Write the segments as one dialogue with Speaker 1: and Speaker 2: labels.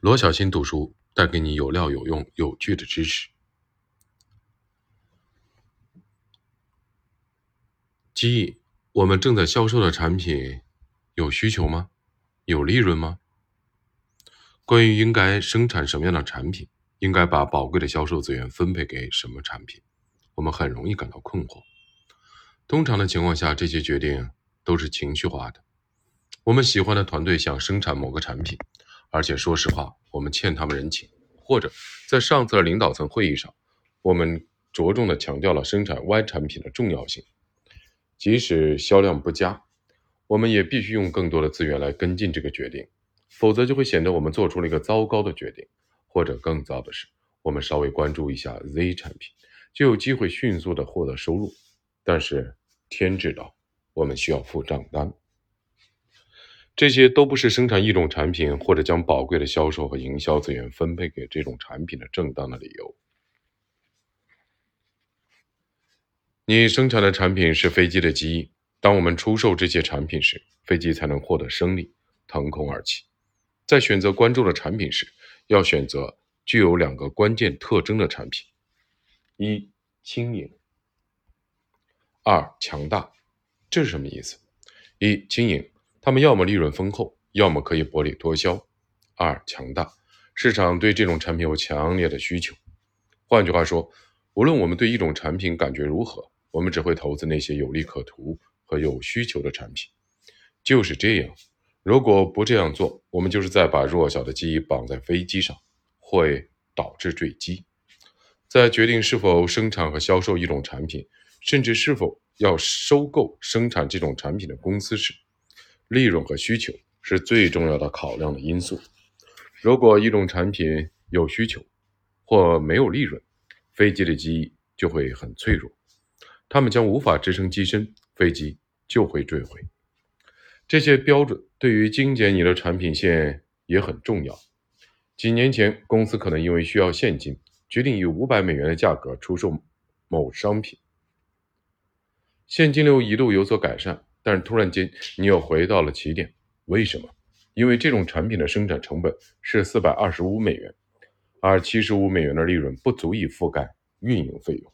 Speaker 1: 罗小新读书带给你有料、有用、有趣的知识。机翼，我们正在销售的产品有需求吗？有利润吗？关于应该生产什么样的产品，应该把宝贵的销售资源分配给什么产品，我们很容易感到困惑。通常的情况下，这些决定都是情绪化的。我们喜欢的团队想生产某个产品。而且说实话，我们欠他们人情。或者在上次的领导层会议上，我们着重的强调了生产 Y 产品的重要性。即使销量不佳，我们也必须用更多的资源来跟进这个决定，否则就会显得我们做出了一个糟糕的决定。或者更糟的是，我们稍微关注一下 Z 产品，就有机会迅速的获得收入。但是天知道，我们需要付账单。这些都不是生产一种产品或者将宝贵的销售和营销资源分配给这种产品的正当的理由。你生产的产品是飞机的机翼，当我们出售这些产品时，飞机才能获得升力，腾空而起。在选择关注的产品时，要选择具有两个关键特征的产品：一、轻盈；二、强大。这是什么意思？一、轻盈。他们要么利润丰厚，要么可以薄利多销。二、强大，市场对这种产品有强烈的需求。换句话说，无论我们对一种产品感觉如何，我们只会投资那些有利可图和有需求的产品。就是这样，如果不这样做，我们就是在把弱小的鸡绑在飞机上，会导致坠机。在决定是否生产和销售一种产品，甚至是否要收购生产这种产品的公司时，利润和需求是最重要的考量的因素。如果一种产品有需求或没有利润，飞机的机翼就会很脆弱，它们将无法支撑机身，飞机就会坠毁。这些标准对于精简你的产品线也很重要。几年前，公司可能因为需要现金，决定以五百美元的价格出售某商品，现金流一度有所改善。但是突然间，你又回到了起点，为什么？因为这种产品的生产成本是四百二十五美元，而七十五美元的利润不足以覆盖运营费用。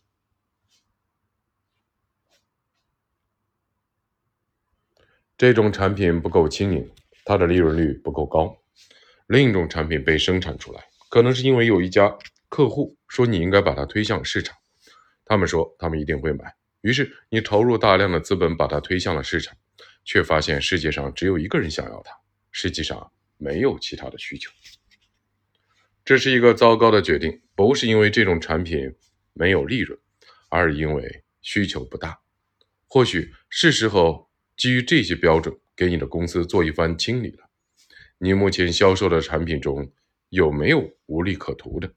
Speaker 1: 这种产品不够轻盈，它的利润率不够高。另一种产品被生产出来，可能是因为有一家客户说你应该把它推向市场，他们说他们一定会买。于是你投入大量的资本把它推向了市场，却发现世界上只有一个人想要它，实际上没有其他的需求。这是一个糟糕的决定，不是因为这种产品没有利润，而是因为需求不大。或许是时候基于这些标准给你的公司做一番清理了。你目前销售的产品中有没有无利可图的？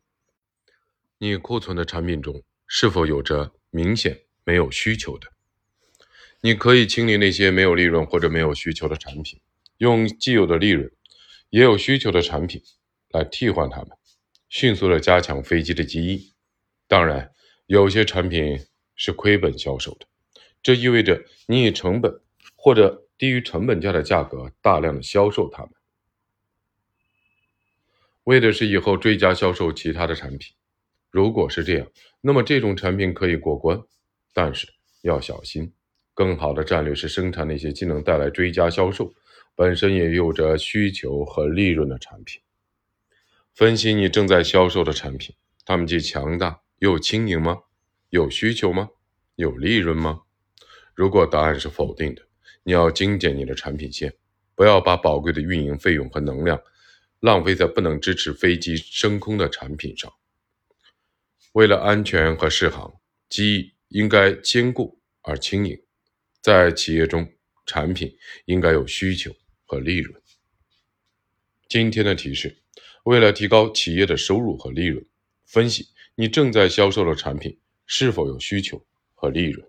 Speaker 1: 你库存的产品中是否有着明显？没有需求的，你可以清理那些没有利润或者没有需求的产品，用既有的利润、也有需求的产品来替换它们，迅速的加强飞机的机翼。当然，有些产品是亏本销售的，这意味着你以成本或者低于成本价的价格大量的销售它们，为的是以后追加销售其他的产品。如果是这样，那么这种产品可以过关。但是要小心，更好的战略是生产那些既能带来追加销售，本身也有着需求和利润的产品。分析你正在销售的产品，它们既强大又轻盈吗？有需求吗？有利润吗？如果答案是否定的，你要精简你的产品线，不要把宝贵的运营费用和能量浪费在不能支持飞机升空的产品上。为了安全和适航，机。应该坚固而轻盈，在企业中，产品应该有需求和利润。今天的提示：为了提高企业的收入和利润，分析你正在销售的产品是否有需求和利润。